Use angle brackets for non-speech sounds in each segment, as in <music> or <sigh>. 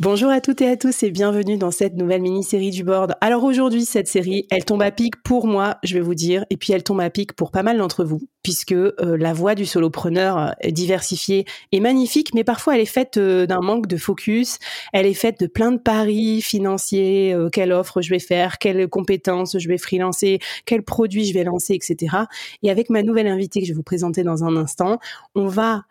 Bonjour à toutes et à tous et bienvenue dans cette nouvelle mini-série du board. Alors aujourd'hui, cette série, elle tombe à pic pour moi, je vais vous dire, et puis elle tombe à pic pour pas mal d'entre vous, puisque euh, la voix du solopreneur euh, est diversifiée et magnifique, mais parfois elle est faite euh, d'un manque de focus, elle est faite de plein de paris financiers, quelle offre je vais faire, quelles compétences je vais freelancer, quel produit je vais lancer, etc. Et avec ma nouvelle invitée que je vais vous présenter dans un instant, on va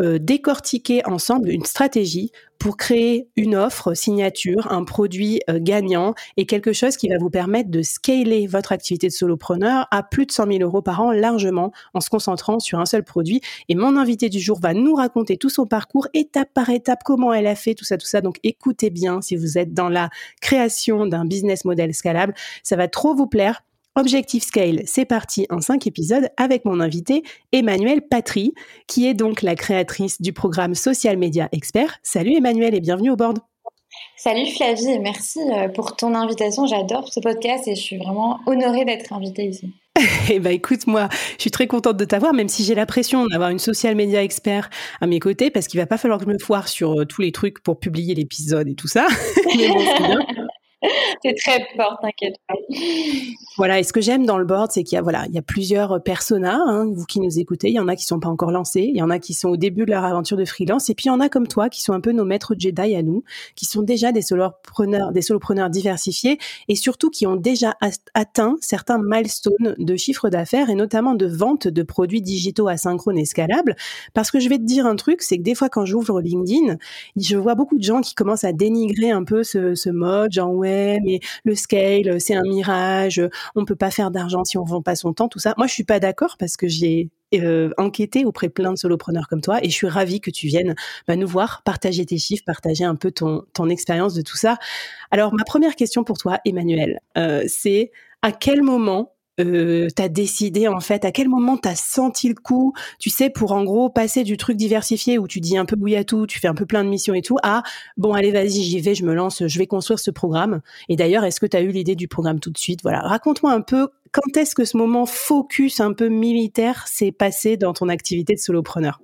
euh, décortiquer ensemble une stratégie pour créer une offre signature, un produit euh, gagnant et quelque chose qui va vous permettre de scaler votre activité de solopreneur à plus de 100 000 euros par an largement en se concentrant sur un seul produit. Et mon invité du jour va nous raconter tout son parcours étape par étape, comment elle a fait tout ça, tout ça. Donc écoutez bien si vous êtes dans la création d'un business model scalable, ça va trop vous plaire. Objectif Scale, c'est parti en cinq épisodes avec mon invité Emmanuel Patry, qui est donc la créatrice du programme Social Media Expert. Salut Emmanuel et bienvenue au board. Salut Flavie et merci euh, pour ton invitation. J'adore ce podcast et je suis vraiment honorée d'être invitée ici. <laughs> Eh ben écoute moi, je suis très contente de t'avoir, même si j'ai la pression d'avoir une social media expert à mes côtés, parce qu'il va pas falloir que je me foire sur euh, tous les trucs pour publier l'épisode et tout ça. <laughs> Mais bon, bien. C'est très fort, t'inquiète pas. Voilà, et ce que j'aime dans le board, c'est qu'il y a voilà, il y a plusieurs personas, hein, vous qui nous écoutez, il y en a qui sont pas encore lancés, il y en a qui sont au début de leur aventure de freelance, et puis il y en a comme toi qui sont un peu nos maîtres Jedi à nous, qui sont déjà des solopreneurs, des solopreneurs diversifiés, et surtout qui ont déjà atteint certains milestones de chiffre d'affaires et notamment de vente de produits digitaux asynchrones et scalables. Parce que je vais te dire un truc, c'est que des fois quand j'ouvre LinkedIn, je vois beaucoup de gens qui commencent à dénigrer un peu ce, ce mode, genre ouais mais le scale, c'est un mirage, on peut pas faire d'argent si on vend pas son temps, tout ça. Moi, je suis pas d'accord parce que j'ai euh, enquêté auprès plein de solopreneurs comme toi et je suis ravie que tu viennes bah, nous voir, partager tes chiffres, partager un peu ton, ton expérience de tout ça. Alors, ma première question pour toi, Emmanuel, euh, c'est à quel moment euh, t'as décidé en fait À quel moment t'as senti le coup Tu sais, pour en gros passer du truc diversifié où tu dis un peu bouille à tout, tu fais un peu plein de missions et tout, à bon allez vas-y j'y vais, je me lance, je vais construire ce programme. Et d'ailleurs, est-ce que tu as eu l'idée du programme tout de suite? Voilà, raconte-moi un peu quand est-ce que ce moment focus un peu militaire s'est passé dans ton activité de solopreneur?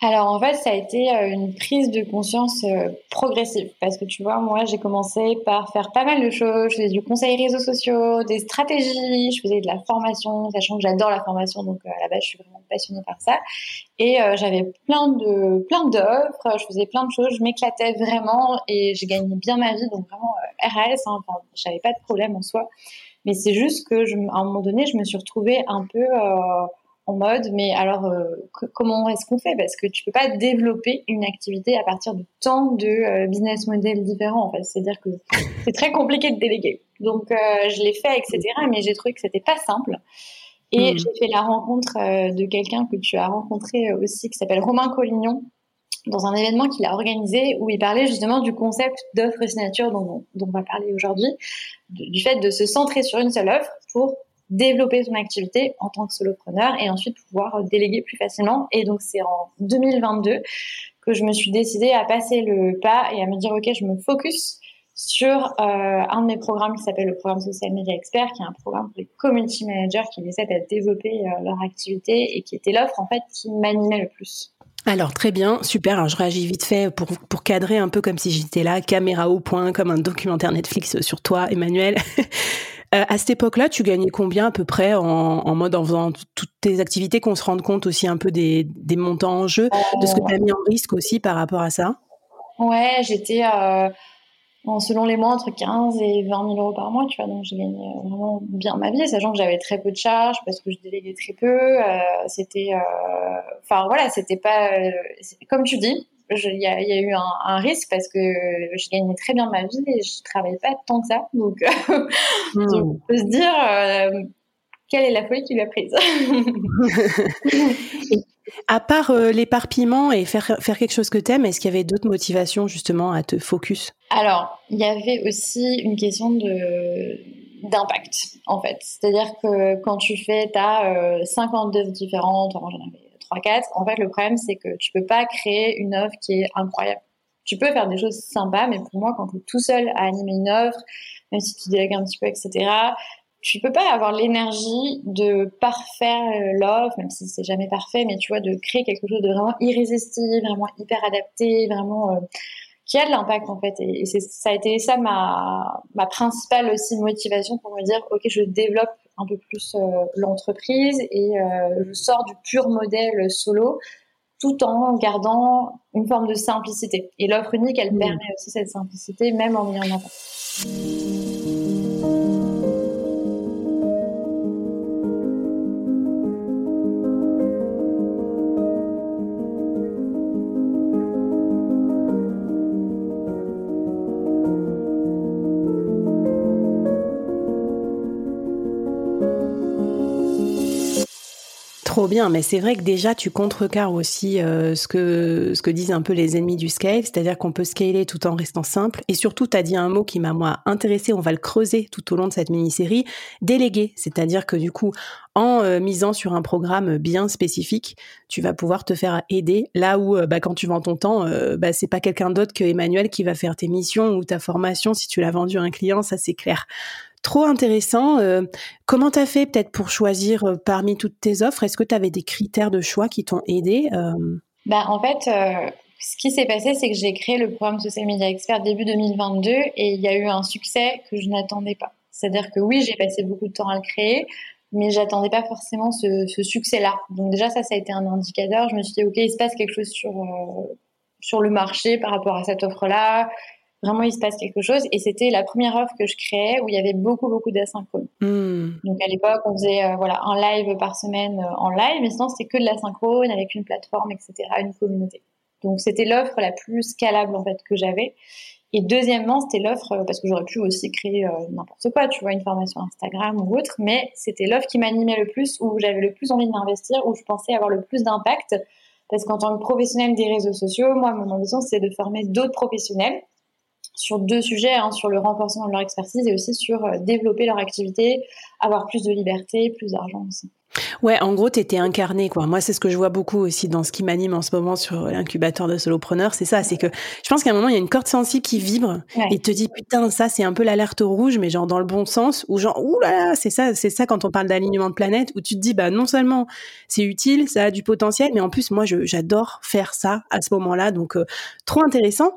Alors en fait, ça a été euh, une prise de conscience euh, progressive. Parce que tu vois, moi j'ai commencé par faire pas mal de choses. Je faisais du conseil réseaux sociaux, des stratégies, je faisais de la formation, sachant que j'adore la formation, donc euh, à la base je suis vraiment passionnée par ça. Et j'avais plein de plein d'offres, je faisais plein de choses, je m'éclatais vraiment et j'ai gagné bien ma vie, donc vraiment RAS. Hein, j'avais pas de problème en soi, mais c'est juste que je, à un moment donné, je me suis retrouvée un peu en mode, mais alors euh, comment est-ce qu'on fait? Parce que tu peux pas développer une activité à partir de tant de euh, business models différents. En fait, c'est-à-dire que c'est très compliqué de déléguer. Donc euh, je l'ai fait, etc. Mais j'ai trouvé que c'était pas simple. Et hmm. j'ai fait la rencontre de quelqu'un que tu as rencontré aussi, qui s'appelle Romain Collignon, dans un événement qu'il a organisé où il parlait justement du concept d'offre signature dont, dont on va parler aujourd'hui, du fait de se centrer sur une seule offre pour développer son activité en tant que solopreneur et ensuite pouvoir déléguer plus facilement. Et donc c'est en 2022 que je me suis décidée à passer le pas et à me dire ok je me focus sur euh, un de mes programmes qui s'appelle le programme Social Media Expert, qui est un programme pour les community managers qui essaient à développer euh, leur activité et qui était l'offre en fait qui m'animait le plus. Alors très bien, super. Je réagis vite fait pour, pour cadrer un peu comme si j'étais là, caméra au point, comme un documentaire Netflix sur toi, Emmanuel. <laughs> Euh, à cette époque-là, tu gagnais combien à peu près en, en mode en faisant toutes tes activités, qu'on se rende compte aussi un peu des, montants en jeu, de ce que tu as mis en risque aussi par rapport à ça? Ouais, j'étais euh, selon les mois entre 15 et 20 000 euros par mois, tu vois. Donc j'ai gagné euh, vraiment bien ma vie, sachant que j'avais très peu de charges parce que je déléguais très peu. C'était, enfin voilà, c'était pas comme tu dis il y, a, eu un, risque parce que je gagnais très bien ma vie et je travaillais pas tant que ça. Donc, hmm. on peut se dire euh, quelle est la folie qui l'a prise. <laughs> à part euh, l'éparpillement et faire, faire quelque chose que tu aimes, est-ce qu'il y avait d'autres motivations justement à te focus? Alors, il y avait aussi une question de d'impact en fait. C'est-à-dire que quand tu fais, tu as 50 œuvres différentes, j'en avais 3-4. En fait, le problème, c'est que tu peux pas créer une offre qui est incroyable. Tu peux faire des choses sympas, mais pour moi, quand tu es tout seul à animer une offre, même si tu délègues un petit peu, etc., tu peux pas avoir l'énergie de parfaire euh, l'offre, même si c'est jamais parfait, mais tu vois, de créer quelque chose de vraiment irrésistible, vraiment hyper adapté, vraiment euh, qui a de l'impact en fait. Et, ça a été ça ma principale aussi motivation pour me dire, ok, je développe un peu plus euh, l'entreprise et euh, je sors du pur modèle solo tout en gardant une forme de simplicité. Et l'offre unique, elle permet aussi cette simplicité, même en ayant un Trop bien, mais c'est vrai que déjà tu contrecarres aussi euh, ce que ce que disent un peu les ennemis du scale, c'est-à-dire qu'on peut scaler tout en restant simple. Et surtout, tu as dit un mot qui m'a moi intéressé, on va le creuser tout au long de cette mini-série, déléguer, c'est-à-dire que du coup, en euh, misant sur un programme bien spécifique, tu vas pouvoir te faire aider là où euh, bah, quand tu vends ton temps, bah, c'est pas quelqu'un d'autre que Emmanuel qui va faire tes missions ou ta formation si tu l'as vendu à un client, ça c'est clair. Trop intéressant. Euh, comment tu fait peut-être pour choisir euh, parmi toutes tes offres? Est-ce que tu avais des critères de choix qui t'ont aidé euh? bah, En fait, ce qui s'est passé, c'est que j'ai créé le programme Social Media Expert début 2022 et il y a eu un succès que je n'attendais pas. C'est-à-dire que oui, j'ai passé beaucoup de temps à le créer, mais j'attendais pas forcément ce, succès-là. Donc déjà, ça, ça a été un indicateur. Je me suis dit, OK, il se passe quelque chose sur, sur le marché par rapport à cette offre-là vraiment il se passe quelque chose. Et c'était la première offre que je créais où il y avait beaucoup, beaucoup d'asynchrone. Hmm. Donc à l'époque, on faisait euh, voilà, un live par semaine euh, en live, mais sinon c'était que de l'asynchrone avec une plateforme, etc., une communauté. Donc c'était l'offre la plus scalable en fait que j'avais. Et deuxièmement, c'était l'offre, euh, parce que j'aurais pu aussi créer n'importe quoi, tu vois, une formation Instagram ou autre, mais c'était l'offre qui m'animait le plus, où j'avais le plus envie de m'investir, où je pensais avoir le plus d'impact. Parce qu'en tant que professionnel des réseaux sociaux, moi, mon ambition, c'est de former d'autres professionnels sur deux sujets, hein, sur le renforcement de leur expertise et aussi sur euh, développer leur activité, avoir plus de liberté, plus d'argent aussi. Ouais, en gros, t'étais incarné, quoi. Moi, c'est ce que je vois beaucoup aussi dans ce qui m'anime en ce moment sur l'incubateur de solopreneurs. C'est ça, c'est que je pense qu'à un moment, il y a une corde sensible qui vibre et te dit, putain, ça, c'est un peu l'alerte rouge, mais genre dans le bon sens, ou genre, ouh là là, c'est ça, c'est ça quand on parle d'alignement de planète, où tu te dis, bah, non seulement c'est utile, ça a du potentiel, mais en plus, moi, j'adore faire ça à ce moment-là. Donc, euh, trop intéressant.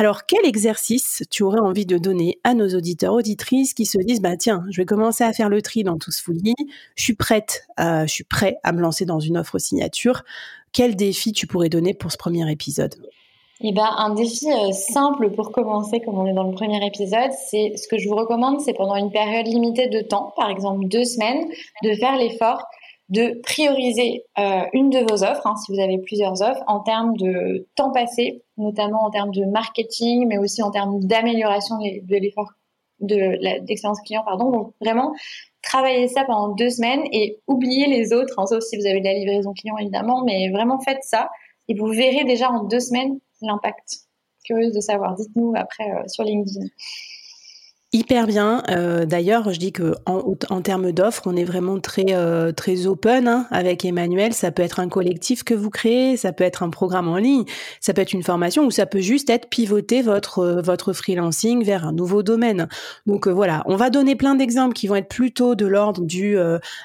Alors, quel exercice tu aurais envie de donner à nos auditeurs, auditrices qui se disent, bah, tiens, je vais commencer à faire le tri dans tout ce fouillis, je suis prête euh, à me lancer dans une offre signature. Quel défi tu pourrais donner pour ce premier épisode? Eh ben, un défi euh, simple pour commencer, comme on est dans le premier épisode, c'est ce que je vous recommande, c'est pendant une période limitée de temps, par exemple deux semaines, de faire l'effort de prioriser euh, une de vos offres, hein, si vous avez plusieurs offres, en termes de temps passé, notamment en termes de marketing, mais aussi en termes d'amélioration de l'effort de client, pardon. Donc vraiment, travaillez ça pendant deux semaines et oubliez les autres, hein, sauf si vous avez de la livraison client évidemment, mais vraiment faites ça et vous verrez déjà en deux semaines l'impact. Curieuse de savoir, dites-nous après euh, sur LinkedIn. Hyper bien. Euh, d'ailleurs, je dis que en, en termes d'offres, on est vraiment très euh, très open hein, avec Emmanuel. Ça peut être un collectif que vous créez, ça peut être un programme en ligne, ça peut être une formation ou ça peut juste être pivoter votre euh, votre freelancing vers un nouveau domaine. Donc voilà, on va donner plein d'exemples qui vont être plutôt de l'ordre du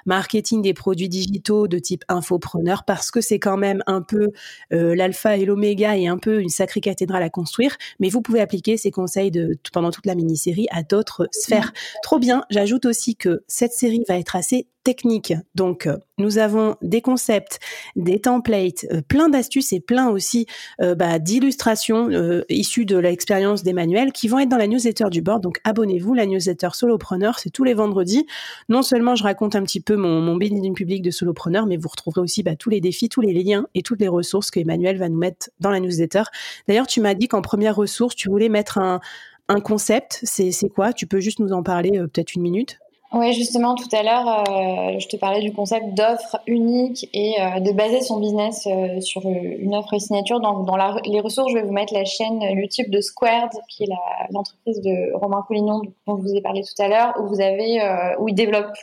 marketing des produits digitaux de type infopreneur parce que c'est quand même un peu l'alpha et l'oméga et un peu une sacrée cathédrale à construire. Mais vous pouvez appliquer ces conseils de pendant toute la mini-série à d'autres sphères. Trop bien. J'ajoute aussi que cette série va être assez technique. Donc, euh, nous avons des concepts, des templates, euh, plein d'astuces et plein aussi euh, bah, d'illustrations issues de l'expérience d'Emmanuel qui vont être dans la newsletter du board. Donc, abonnez-vous. La newsletter Solopreneur, c'est tous les vendredis. Non seulement je raconte un petit peu mon, mon building public de Solopreneur, mais vous retrouverez aussi bah, tous les défis, tous les liens et toutes les ressources que Emmanuel va nous mettre dans la newsletter. D'ailleurs, tu m'as dit qu'en première ressource, tu voulais mettre un, un concept, c'est quoi? Tu peux juste nous en parler euh, peut-être une minute? Oui, justement, tout à l'heure, euh, je te parlais du concept d'offre unique et euh, de baser son business sur une offre signature. Dans les ressources, je vais vous mettre la chaîne YouTube de Squared, qui est l'entreprise de Romain Collignon dont je vous ai parlé tout à l'heure, où vous avez, où il développe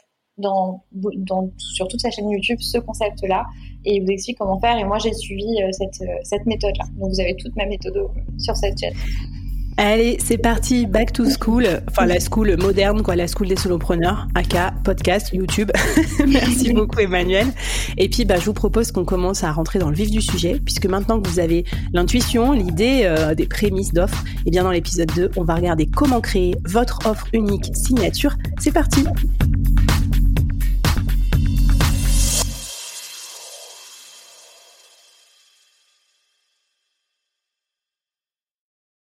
sur toute sa chaîne YouTube ce concept-là et il vous explique comment faire. Et moi, j'ai suivi cette, cette méthode-là. Donc, vous avez toute ma méthode sur cette chaîne. Allez, c'est parti, back to school, enfin la school moderne, quoi, la school des solopreneurs, aka podcast, YouTube. <laughs> Merci <laughs> beaucoup Emmanuel. Et puis, bah, je vous propose qu'on commence à rentrer dans le vif du sujet, puisque maintenant que vous avez l'intuition, l'idée euh, des prémices d'offres, et eh bien dans l'épisode 2, on va regarder comment créer votre offre unique signature. C'est parti.